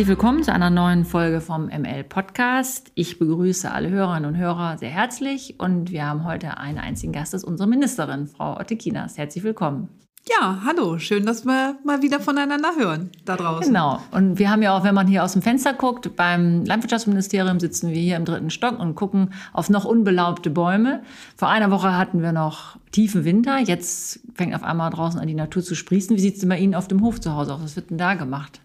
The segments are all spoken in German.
Herzlich willkommen zu einer neuen Folge vom ML Podcast. Ich begrüße alle Hörerinnen und Hörer sehr herzlich und wir haben heute einen einzigen Gast, das ist unsere Ministerin, Frau Otte Kinas. Herzlich willkommen. Ja, hallo, schön, dass wir mal wieder voneinander hören da draußen. Genau. Und wir haben ja auch, wenn man hier aus dem Fenster guckt, beim Landwirtschaftsministerium sitzen wir hier im dritten Stock und gucken auf noch unbelaubte Bäume. Vor einer Woche hatten wir noch tiefen Winter. Jetzt fängt auf einmal draußen an, die Natur zu sprießen. Wie sieht es denn bei Ihnen auf dem Hof zu Hause aus? Was wird denn da gemacht?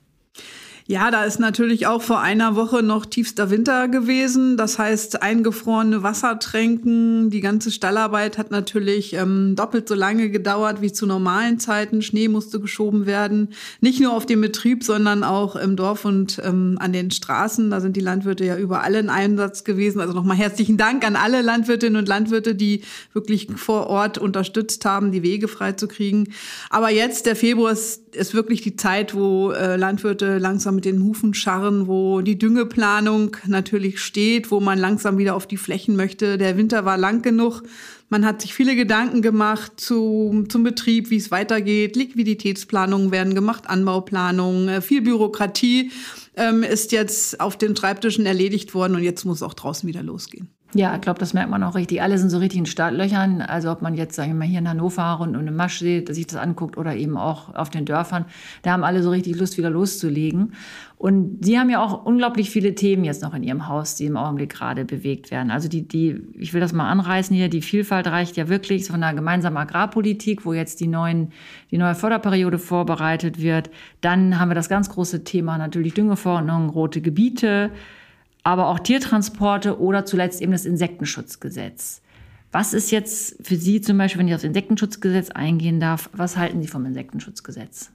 Ja, da ist natürlich auch vor einer Woche noch tiefster Winter gewesen. Das heißt, eingefrorene Wassertränken. Die ganze Stallarbeit hat natürlich ähm, doppelt so lange gedauert wie zu normalen Zeiten. Schnee musste geschoben werden. Nicht nur auf dem Betrieb, sondern auch im Dorf und ähm, an den Straßen. Da sind die Landwirte ja überall in Einsatz gewesen. Also nochmal herzlichen Dank an alle Landwirtinnen und Landwirte, die wirklich vor Ort unterstützt haben, die Wege freizukriegen. Aber jetzt, der Februar ist ist wirklich die Zeit, wo äh, Landwirte langsam mit den Hufen scharren, wo die Düngeplanung natürlich steht, wo man langsam wieder auf die Flächen möchte. Der Winter war lang genug. Man hat sich viele Gedanken gemacht zu, zum Betrieb, wie es weitergeht. Liquiditätsplanungen werden gemacht, Anbauplanungen, äh, viel Bürokratie ähm, ist jetzt auf den Schreibtischen erledigt worden und jetzt muss auch draußen wieder losgehen. Ja, ich glaube, das merkt man auch richtig. Alle sind so richtig in Startlöchern. Also ob man jetzt, sagen wir mal, hier in Hannover rund um den Masch sieht, sich das anguckt oder eben auch auf den Dörfern, da haben alle so richtig Lust, wieder loszulegen. Und Sie haben ja auch unglaublich viele Themen jetzt noch in Ihrem Haus, die im Augenblick gerade bewegt werden. Also die, die, ich will das mal anreißen hier, die Vielfalt reicht ja wirklich von einer gemeinsamen Agrarpolitik, wo jetzt die neuen, die neue Förderperiode vorbereitet wird. Dann haben wir das ganz große Thema natürlich Düngeverordnung, rote Gebiete aber auch Tiertransporte oder zuletzt eben das Insektenschutzgesetz. Was ist jetzt für Sie zum Beispiel, wenn ich aufs Insektenschutzgesetz eingehen darf, was halten Sie vom Insektenschutzgesetz?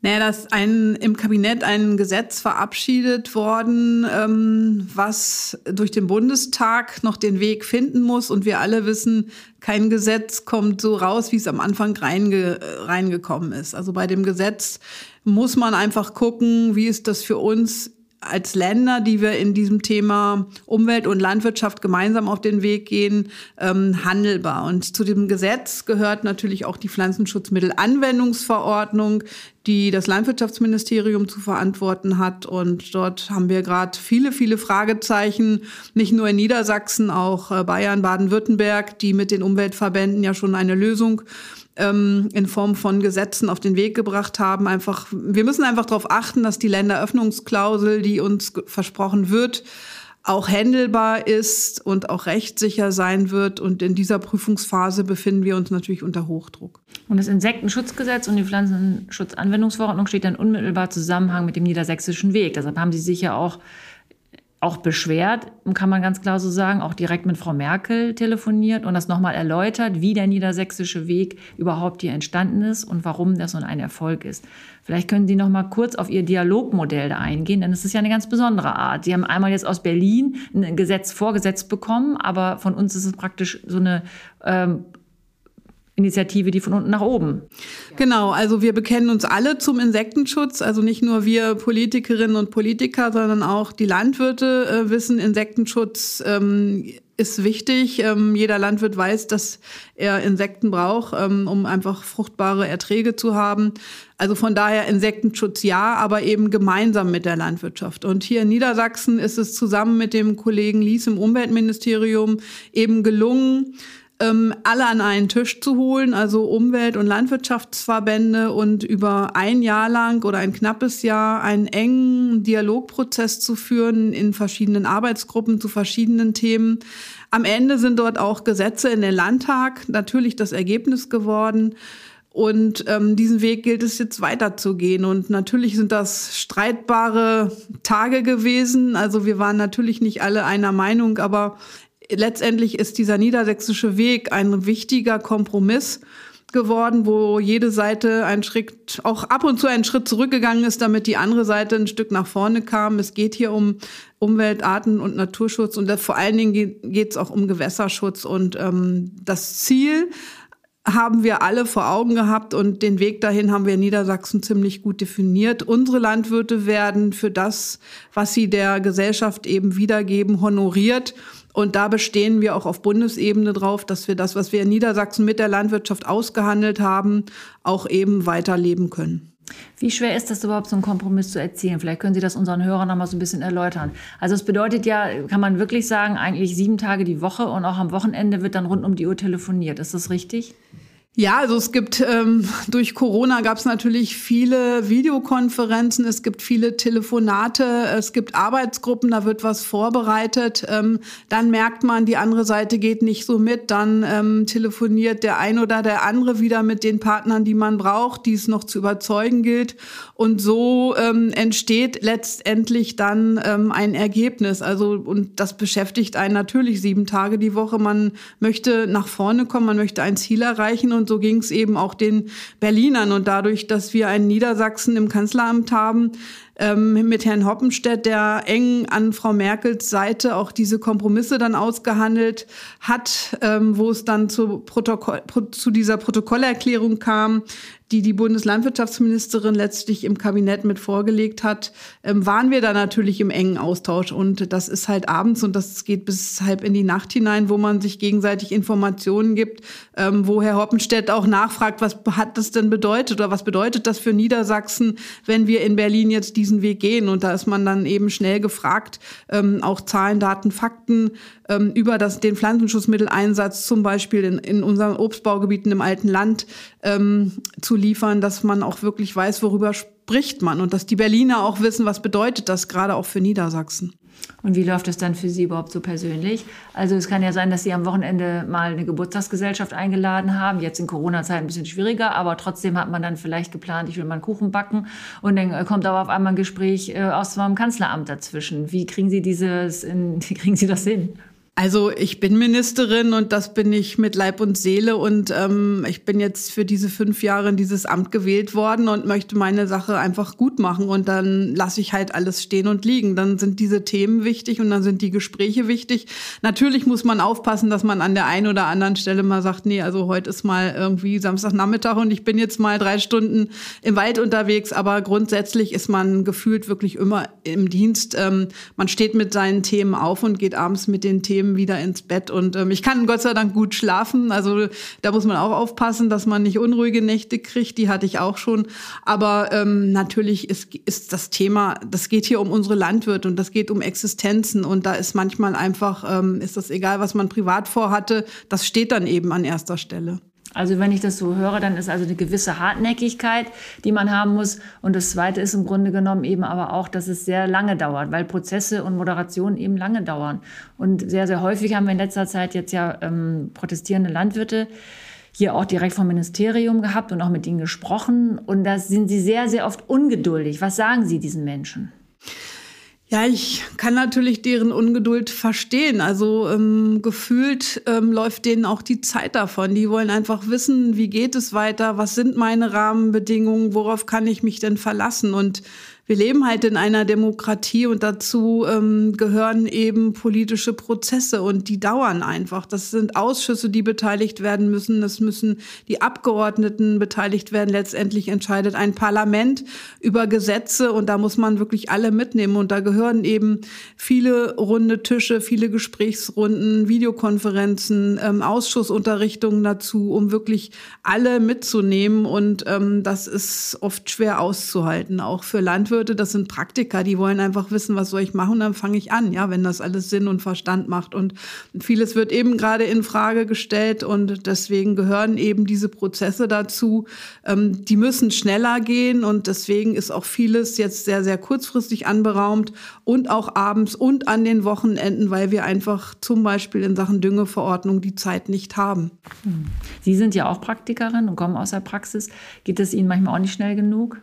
Naja, da ist ein, im Kabinett ein Gesetz verabschiedet worden, ähm, was durch den Bundestag noch den Weg finden muss. Und wir alle wissen, kein Gesetz kommt so raus, wie es am Anfang reinge, reingekommen ist. Also bei dem Gesetz muss man einfach gucken, wie ist das für uns als Länder, die wir in diesem Thema Umwelt und Landwirtschaft gemeinsam auf den Weg gehen, ähm, handelbar. Und zu dem Gesetz gehört natürlich auch die Pflanzenschutzmittelanwendungsverordnung, die das Landwirtschaftsministerium zu verantworten hat. Und dort haben wir gerade viele, viele Fragezeichen, nicht nur in Niedersachsen, auch äh, Bayern, Baden-Württemberg, die mit den Umweltverbänden ja schon eine Lösung ähm, in Form von Gesetzen auf den Weg gebracht haben. Einfach, wir müssen einfach darauf achten, dass die Länderöffnungsklausel, die uns versprochen wird, auch händelbar ist und auch rechtssicher sein wird. Und in dieser Prüfungsphase befinden wir uns natürlich unter Hochdruck. Und das Insektenschutzgesetz und die Pflanzenschutzanwendungsverordnung steht dann unmittelbar Zusammenhang mit dem niedersächsischen Weg. Deshalb haben Sie sich ja auch auch beschwert, kann man ganz klar so sagen, auch direkt mit Frau Merkel telefoniert und das nochmal erläutert, wie der niedersächsische Weg überhaupt hier entstanden ist und warum das so ein Erfolg ist. Vielleicht können Sie noch mal kurz auf Ihr Dialogmodell da eingehen, denn es ist ja eine ganz besondere Art. Sie haben einmal jetzt aus Berlin ein Gesetz vorgesetzt bekommen, aber von uns ist es praktisch so eine ähm, Initiative, die von unten nach oben. Genau, also wir bekennen uns alle zum Insektenschutz, also nicht nur wir Politikerinnen und Politiker, sondern auch die Landwirte äh, wissen, Insektenschutz ähm, ist wichtig. Ähm, jeder Landwirt weiß, dass er Insekten braucht, ähm, um einfach fruchtbare Erträge zu haben. Also von daher Insektenschutz ja, aber eben gemeinsam mit der Landwirtschaft. Und hier in Niedersachsen ist es zusammen mit dem Kollegen Lies im Umweltministerium eben gelungen, ähm, alle an einen Tisch zu holen, also Umwelt- und Landwirtschaftsverbände und über ein Jahr lang oder ein knappes Jahr einen engen Dialogprozess zu führen in verschiedenen Arbeitsgruppen zu verschiedenen Themen. Am Ende sind dort auch Gesetze in den Landtag natürlich das Ergebnis geworden. Und ähm, diesen Weg gilt es jetzt weiterzugehen. Und natürlich sind das streitbare Tage gewesen. Also wir waren natürlich nicht alle einer Meinung, aber letztendlich ist dieser niedersächsische Weg ein wichtiger Kompromiss geworden, wo jede Seite einen Schritt, auch ab und zu einen Schritt zurückgegangen ist, damit die andere Seite ein Stück nach vorne kam. Es geht hier um Umwelt, Arten und Naturschutz und vor allen Dingen geht es auch um Gewässerschutz. Und ähm, das Ziel haben wir alle vor Augen gehabt und den Weg dahin haben wir in Niedersachsen ziemlich gut definiert. Unsere Landwirte werden für das, was sie der Gesellschaft eben wiedergeben, honoriert. Und da bestehen wir auch auf Bundesebene drauf, dass wir das, was wir in Niedersachsen mit der Landwirtschaft ausgehandelt haben, auch eben weiterleben können. Wie schwer ist das überhaupt, so einen Kompromiss zu erzielen? Vielleicht können Sie das unseren Hörern noch mal so ein bisschen erläutern. Also es bedeutet ja, kann man wirklich sagen, eigentlich sieben Tage die Woche und auch am Wochenende wird dann rund um die Uhr telefoniert. Ist das richtig? Ja, also es gibt ähm, durch Corona gab es natürlich viele Videokonferenzen, es gibt viele Telefonate, es gibt Arbeitsgruppen, da wird was vorbereitet. Ähm, dann merkt man, die andere Seite geht nicht so mit, dann ähm, telefoniert der ein oder der andere wieder mit den Partnern, die man braucht, die es noch zu überzeugen gilt. Und so ähm, entsteht letztendlich dann ähm, ein Ergebnis. Also und das beschäftigt einen natürlich sieben Tage die Woche. Man möchte nach vorne kommen, man möchte ein Ziel erreichen und so ging es eben auch den Berlinern. Und dadurch, dass wir einen Niedersachsen im Kanzleramt haben, ähm, mit Herrn Hoppenstedt, der eng an Frau Merkels Seite auch diese Kompromisse dann ausgehandelt hat, ähm, wo es dann zu, Protokoll, zu dieser Protokollerklärung kam, die die Bundeslandwirtschaftsministerin letztlich im Kabinett mit vorgelegt hat, ähm, waren wir da natürlich im engen Austausch. Und das ist halt abends und das geht bis halb in die Nacht hinein, wo man sich gegenseitig Informationen gibt, ähm, wo Herr Hoppenstedt auch nachfragt, was hat das denn bedeutet oder was bedeutet das für Niedersachsen, wenn wir in Berlin jetzt diesen Weg gehen. Und da ist man dann eben schnell gefragt, ähm, auch Zahlen, Daten, Fakten ähm, über das, den Pflanzenschutzmitteleinsatz zum Beispiel in, in unseren Obstbaugebieten im alten Land ähm, zu liefern, dass man auch wirklich weiß, worüber spricht man und dass die Berliner auch wissen, was bedeutet das gerade auch für Niedersachsen. Und wie läuft es dann für Sie überhaupt so persönlich? Also es kann ja sein, dass Sie am Wochenende mal eine Geburtstagsgesellschaft eingeladen haben. Jetzt in Corona-Zeit ein bisschen schwieriger, aber trotzdem hat man dann vielleicht geplant, ich will mal einen Kuchen backen. Und dann kommt aber auf einmal ein Gespräch äh, aus dem Kanzleramt dazwischen. Wie kriegen Sie dieses, in, wie kriegen Sie das hin? Also ich bin Ministerin und das bin ich mit Leib und Seele und ähm, ich bin jetzt für diese fünf Jahre in dieses Amt gewählt worden und möchte meine Sache einfach gut machen und dann lasse ich halt alles stehen und liegen. Dann sind diese Themen wichtig und dann sind die Gespräche wichtig. Natürlich muss man aufpassen, dass man an der einen oder anderen Stelle mal sagt, nee, also heute ist mal irgendwie Samstagnachmittag und ich bin jetzt mal drei Stunden im Wald unterwegs, aber grundsätzlich ist man gefühlt wirklich immer im Dienst. Ähm, man steht mit seinen Themen auf und geht abends mit den Themen wieder ins Bett. Und ähm, ich kann Gott sei Dank gut schlafen. Also da muss man auch aufpassen, dass man nicht unruhige Nächte kriegt. Die hatte ich auch schon. Aber ähm, natürlich ist, ist das Thema, das geht hier um unsere Landwirte und das geht um Existenzen. Und da ist manchmal einfach, ähm, ist das egal, was man privat vorhatte, das steht dann eben an erster Stelle. Also wenn ich das so höre, dann ist also eine gewisse Hartnäckigkeit, die man haben muss. Und das Zweite ist im Grunde genommen eben aber auch, dass es sehr lange dauert, weil Prozesse und Moderationen eben lange dauern. Und sehr, sehr häufig haben wir in letzter Zeit jetzt ja ähm, protestierende Landwirte hier auch direkt vom Ministerium gehabt und auch mit ihnen gesprochen. Und da sind sie sehr, sehr oft ungeduldig. Was sagen Sie diesen Menschen? Ja, ich kann natürlich deren Ungeduld verstehen. Also ähm, gefühlt ähm, läuft denen auch die Zeit davon. Die wollen einfach wissen, wie geht es weiter, was sind meine Rahmenbedingungen, worauf kann ich mich denn verlassen. Und wir leben halt in einer Demokratie und dazu ähm, gehören eben politische Prozesse und die dauern einfach. Das sind Ausschüsse, die beteiligt werden müssen. Das müssen die Abgeordneten beteiligt werden. Letztendlich entscheidet ein Parlament über Gesetze und da muss man wirklich alle mitnehmen. Und da gehören eben viele runde Tische, viele Gesprächsrunden, Videokonferenzen, ähm, Ausschussunterrichtungen dazu, um wirklich alle mitzunehmen. Und ähm, das ist oft schwer auszuhalten, auch für Landwirte würde, das sind Praktiker, die wollen einfach wissen, was soll ich machen, und dann fange ich an, ja, wenn das alles Sinn und Verstand macht. Und vieles wird eben gerade in Frage gestellt und deswegen gehören eben diese Prozesse dazu. Ähm, die müssen schneller gehen und deswegen ist auch vieles jetzt sehr, sehr kurzfristig anberaumt und auch abends und an den Wochenenden, weil wir einfach zum Beispiel in Sachen Düngeverordnung die Zeit nicht haben. Sie sind ja auch Praktikerin und kommen aus der Praxis. Geht es Ihnen manchmal auch nicht schnell genug?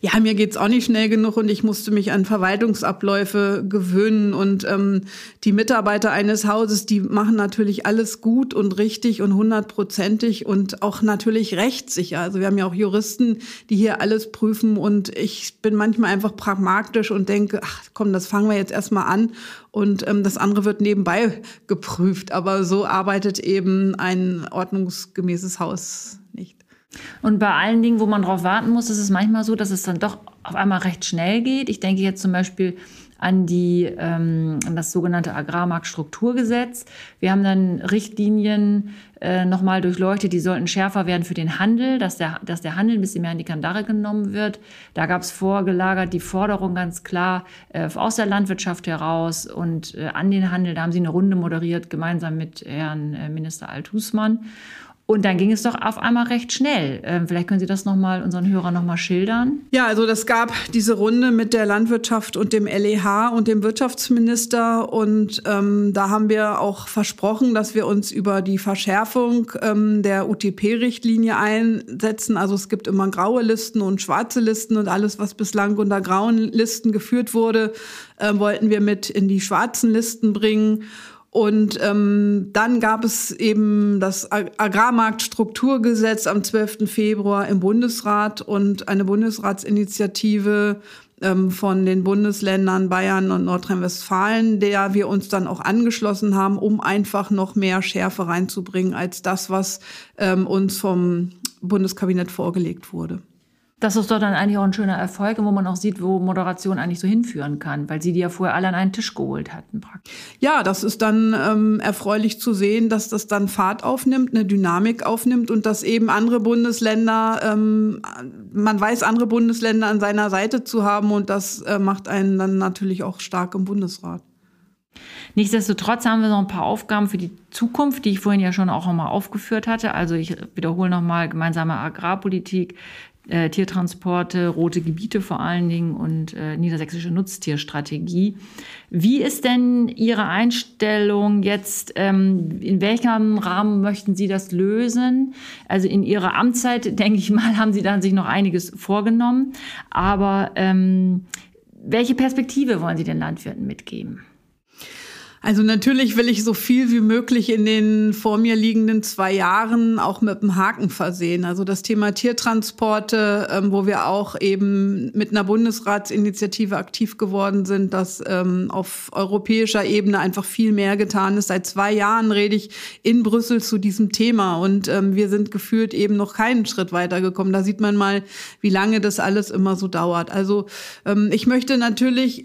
Ja, mir geht's auch nicht schnell genug und ich musste mich an Verwaltungsabläufe gewöhnen. Und ähm, die Mitarbeiter eines Hauses, die machen natürlich alles gut und richtig und hundertprozentig und auch natürlich rechtssicher. Also wir haben ja auch Juristen, die hier alles prüfen und ich bin manchmal einfach pragmatisch und denke, ach komm, das fangen wir jetzt erstmal an und ähm, das andere wird nebenbei geprüft. Aber so arbeitet eben ein ordnungsgemäßes Haus nicht. Und bei allen Dingen, wo man drauf warten muss, ist es manchmal so, dass es dann doch auf einmal recht schnell geht. Ich denke jetzt zum Beispiel an, die, ähm, an das sogenannte Agrarmarktstrukturgesetz. Wir haben dann Richtlinien äh, nochmal durchleuchtet, die sollten schärfer werden für den Handel, dass der, dass der Handel ein bisschen mehr in die Kandare genommen wird. Da gab es vorgelagert die Forderung ganz klar äh, aus der Landwirtschaft heraus und äh, an den Handel. Da haben sie eine Runde moderiert, gemeinsam mit Herrn äh, Minister Althusmann. Und dann ging es doch auf einmal recht schnell. Ähm, vielleicht können Sie das nochmal unseren Hörern nochmal schildern. Ja, also das gab diese Runde mit der Landwirtschaft und dem LEH und dem Wirtschaftsminister. Und ähm, da haben wir auch versprochen, dass wir uns über die Verschärfung ähm, der UTP-Richtlinie einsetzen. Also es gibt immer graue Listen und schwarze Listen und alles, was bislang unter grauen Listen geführt wurde, äh, wollten wir mit in die schwarzen Listen bringen. Und ähm, dann gab es eben das Agrarmarktstrukturgesetz am 12. Februar im Bundesrat und eine Bundesratsinitiative ähm, von den Bundesländern Bayern und Nordrhein-Westfalen, der wir uns dann auch angeschlossen haben, um einfach noch mehr Schärfe reinzubringen als das, was ähm, uns vom Bundeskabinett vorgelegt wurde. Das ist doch dann eigentlich auch ein schöner Erfolg, wo man auch sieht, wo Moderation eigentlich so hinführen kann, weil sie die ja vorher alle an einen Tisch geholt hatten. Praktisch. Ja, das ist dann ähm, erfreulich zu sehen, dass das dann Fahrt aufnimmt, eine Dynamik aufnimmt und dass eben andere Bundesländer, ähm, man weiß, andere Bundesländer an seiner Seite zu haben und das äh, macht einen dann natürlich auch stark im Bundesrat. Nichtsdestotrotz haben wir noch ein paar Aufgaben für die Zukunft, die ich vorhin ja schon auch nochmal aufgeführt hatte. Also ich wiederhole nochmal gemeinsame Agrarpolitik, äh, Tiertransporte, rote Gebiete vor allen Dingen und äh, niedersächsische Nutztierstrategie. Wie ist denn Ihre Einstellung jetzt? Ähm, in welchem Rahmen möchten Sie das lösen? Also in Ihrer Amtszeit, denke ich mal, haben Sie dann sich noch einiges vorgenommen. Aber ähm, welche Perspektive wollen Sie den Landwirten mitgeben? Also natürlich will ich so viel wie möglich in den vor mir liegenden zwei Jahren auch mit einem Haken versehen. Also das Thema Tiertransporte, ähm, wo wir auch eben mit einer Bundesratsinitiative aktiv geworden sind, dass ähm, auf europäischer Ebene einfach viel mehr getan ist. Seit zwei Jahren rede ich in Brüssel zu diesem Thema und ähm, wir sind gefühlt eben noch keinen Schritt weitergekommen. Da sieht man mal, wie lange das alles immer so dauert. Also ähm, ich möchte natürlich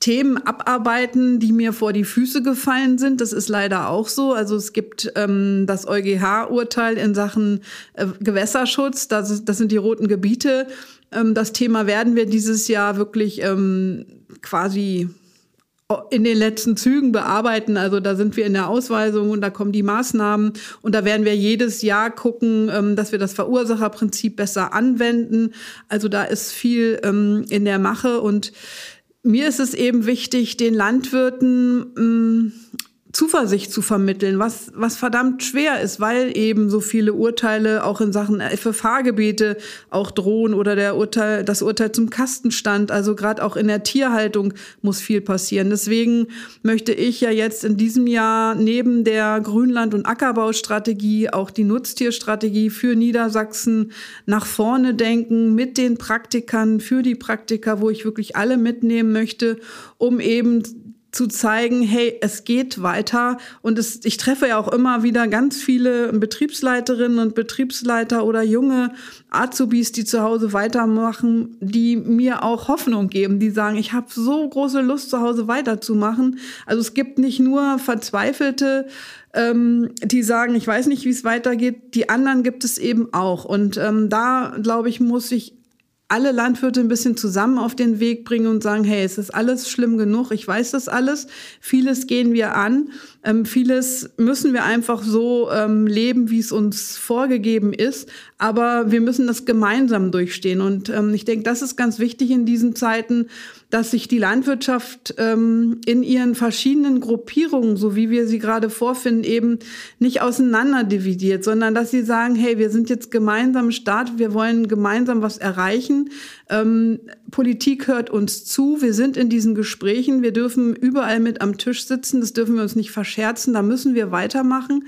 Themen abarbeiten, die mir vor die Füße gefallen sind. Das ist leider auch so. Also es gibt ähm, das EuGH-Urteil in Sachen äh, Gewässerschutz. Das, ist, das sind die roten Gebiete. Ähm, das Thema werden wir dieses Jahr wirklich ähm, quasi in den letzten Zügen bearbeiten. Also da sind wir in der Ausweisung und da kommen die Maßnahmen und da werden wir jedes Jahr gucken, ähm, dass wir das Verursacherprinzip besser anwenden. Also da ist viel ähm, in der Mache und mir ist es eben wichtig, den Landwirten mh, mm, Zuversicht zu vermitteln, was, was verdammt schwer ist, weil eben so viele Urteile auch in Sachen FFH-Gebiete auch drohen oder der Urteil, das Urteil zum Kastenstand. Also gerade auch in der Tierhaltung muss viel passieren. Deswegen möchte ich ja jetzt in diesem Jahr neben der Grünland- und Ackerbaustrategie auch die Nutztierstrategie für Niedersachsen nach vorne denken mit den Praktikern, für die Praktiker, wo ich wirklich alle mitnehmen möchte, um eben zu zeigen, hey, es geht weiter. Und es, ich treffe ja auch immer wieder ganz viele Betriebsleiterinnen und Betriebsleiter oder junge Azubis, die zu Hause weitermachen, die mir auch Hoffnung geben, die sagen, ich habe so große Lust, zu Hause weiterzumachen. Also es gibt nicht nur Verzweifelte, ähm, die sagen, ich weiß nicht, wie es weitergeht. Die anderen gibt es eben auch. Und ähm, da, glaube ich, muss ich alle Landwirte ein bisschen zusammen auf den Weg bringen und sagen, hey, es ist alles schlimm genug, ich weiß das alles, vieles gehen wir an, ähm, vieles müssen wir einfach so ähm, leben, wie es uns vorgegeben ist, aber wir müssen das gemeinsam durchstehen. Und ähm, ich denke, das ist ganz wichtig in diesen Zeiten, dass sich die Landwirtschaft ähm, in ihren verschiedenen Gruppierungen, so wie wir sie gerade vorfinden, eben nicht auseinander dividiert, sondern dass sie sagen, hey, wir sind jetzt gemeinsam Staat, wir wollen gemeinsam was erreichen. Ähm, Politik hört uns zu, wir sind in diesen Gesprächen, wir dürfen überall mit am Tisch sitzen, das dürfen wir uns nicht verscherzen, da müssen wir weitermachen.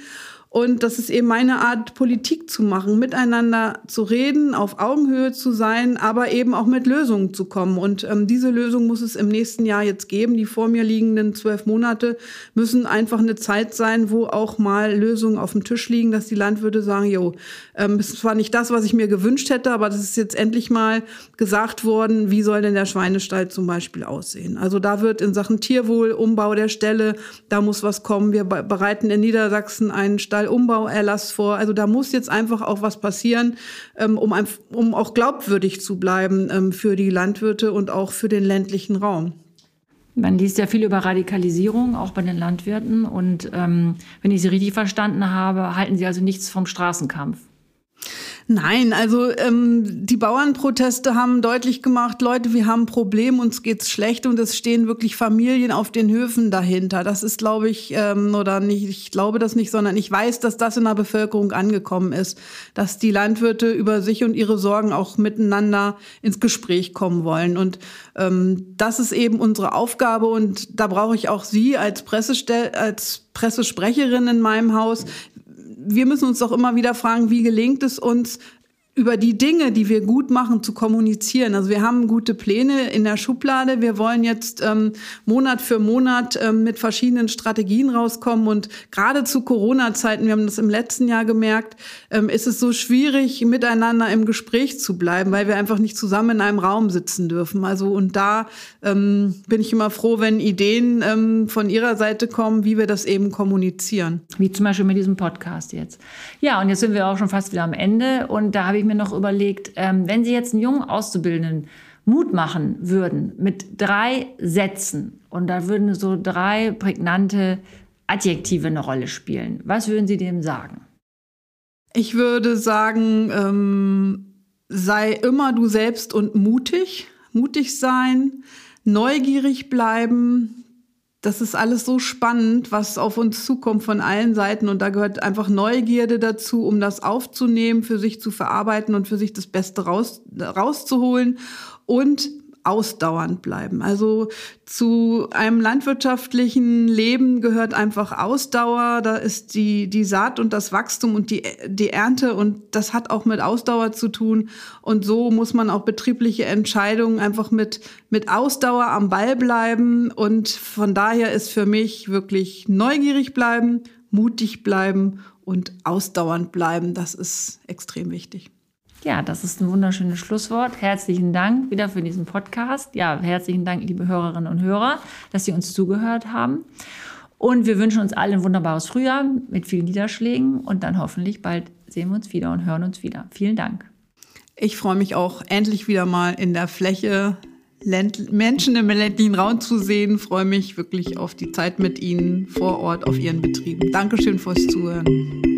Und das ist eben meine Art, Politik zu machen, miteinander zu reden, auf Augenhöhe zu sein, aber eben auch mit Lösungen zu kommen. Und ähm, diese Lösung muss es im nächsten Jahr jetzt geben. Die vor mir liegenden zwölf Monate müssen einfach eine Zeit sein, wo auch mal Lösungen auf dem Tisch liegen, dass die Landwirte sagen, jo, ähm, es war nicht das, was ich mir gewünscht hätte, aber das ist jetzt endlich mal gesagt worden, wie soll denn der Schweinestall zum Beispiel aussehen. Also da wird in Sachen Tierwohl, Umbau der Ställe, da muss was kommen. Wir bereiten in Niedersachsen einen Stall Umbauerlass vor. Also da muss jetzt einfach auch was passieren, ähm, um, um auch glaubwürdig zu bleiben ähm, für die Landwirte und auch für den ländlichen Raum. Man liest ja viel über Radikalisierung, auch bei den Landwirten. Und ähm, wenn ich Sie richtig verstanden habe, halten Sie also nichts vom Straßenkampf. Nein, also ähm, die Bauernproteste haben deutlich gemacht, Leute, wir haben ein Problem, uns geht's schlecht und es stehen wirklich Familien auf den Höfen dahinter. Das ist, glaube ich, ähm, oder nicht, ich glaube das nicht, sondern ich weiß, dass das in der Bevölkerung angekommen ist, dass die Landwirte über sich und ihre Sorgen auch miteinander ins Gespräch kommen wollen. Und ähm, das ist eben unsere Aufgabe und da brauche ich auch Sie als Pressestell als Pressesprecherin in meinem Haus wir müssen uns doch immer wieder fragen, wie gelingt es uns, über die Dinge, die wir gut machen, zu kommunizieren. Also wir haben gute Pläne in der Schublade. Wir wollen jetzt ähm, Monat für Monat ähm, mit verschiedenen Strategien rauskommen. Und gerade zu Corona-Zeiten, wir haben das im letzten Jahr gemerkt, ähm, ist es so schwierig, miteinander im Gespräch zu bleiben, weil wir einfach nicht zusammen in einem Raum sitzen dürfen. Also und da ähm, bin ich immer froh, wenn Ideen ähm, von Ihrer Seite kommen, wie wir das eben kommunizieren. Wie zum Beispiel mit diesem Podcast jetzt. Ja, und jetzt sind wir auch schon fast wieder am Ende. Und da habe ich mir noch überlegt, ähm, wenn Sie jetzt einen jungen Auszubildenden Mut machen würden mit drei Sätzen und da würden so drei prägnante Adjektive eine Rolle spielen, was würden Sie dem sagen? Ich würde sagen, ähm, sei immer du selbst und mutig, mutig sein, neugierig bleiben, das ist alles so spannend, was auf uns zukommt von allen Seiten. Und da gehört einfach Neugierde dazu, um das aufzunehmen, für sich zu verarbeiten und für sich das Beste raus, rauszuholen. Und ausdauernd bleiben. Also zu einem landwirtschaftlichen Leben gehört einfach Ausdauer. Da ist die, die Saat und das Wachstum und die, die Ernte und das hat auch mit Ausdauer zu tun. Und so muss man auch betriebliche Entscheidungen einfach mit, mit Ausdauer am Ball bleiben. Und von daher ist für mich wirklich neugierig bleiben, mutig bleiben und ausdauernd bleiben. Das ist extrem wichtig. Ja, das ist ein wunderschönes Schlusswort. Herzlichen Dank wieder für diesen Podcast. Ja, herzlichen Dank, liebe Hörerinnen und Hörer, dass Sie uns zugehört haben. Und wir wünschen uns allen ein wunderbares Frühjahr mit vielen Niederschlägen und dann hoffentlich bald sehen wir uns wieder und hören uns wieder. Vielen Dank. Ich freue mich auch endlich wieder mal in der Fläche Menschen im ländlichen Raum zu sehen. Ich freue mich wirklich auf die Zeit mit Ihnen vor Ort auf Ihren Betrieben. Dankeschön fürs Zuhören.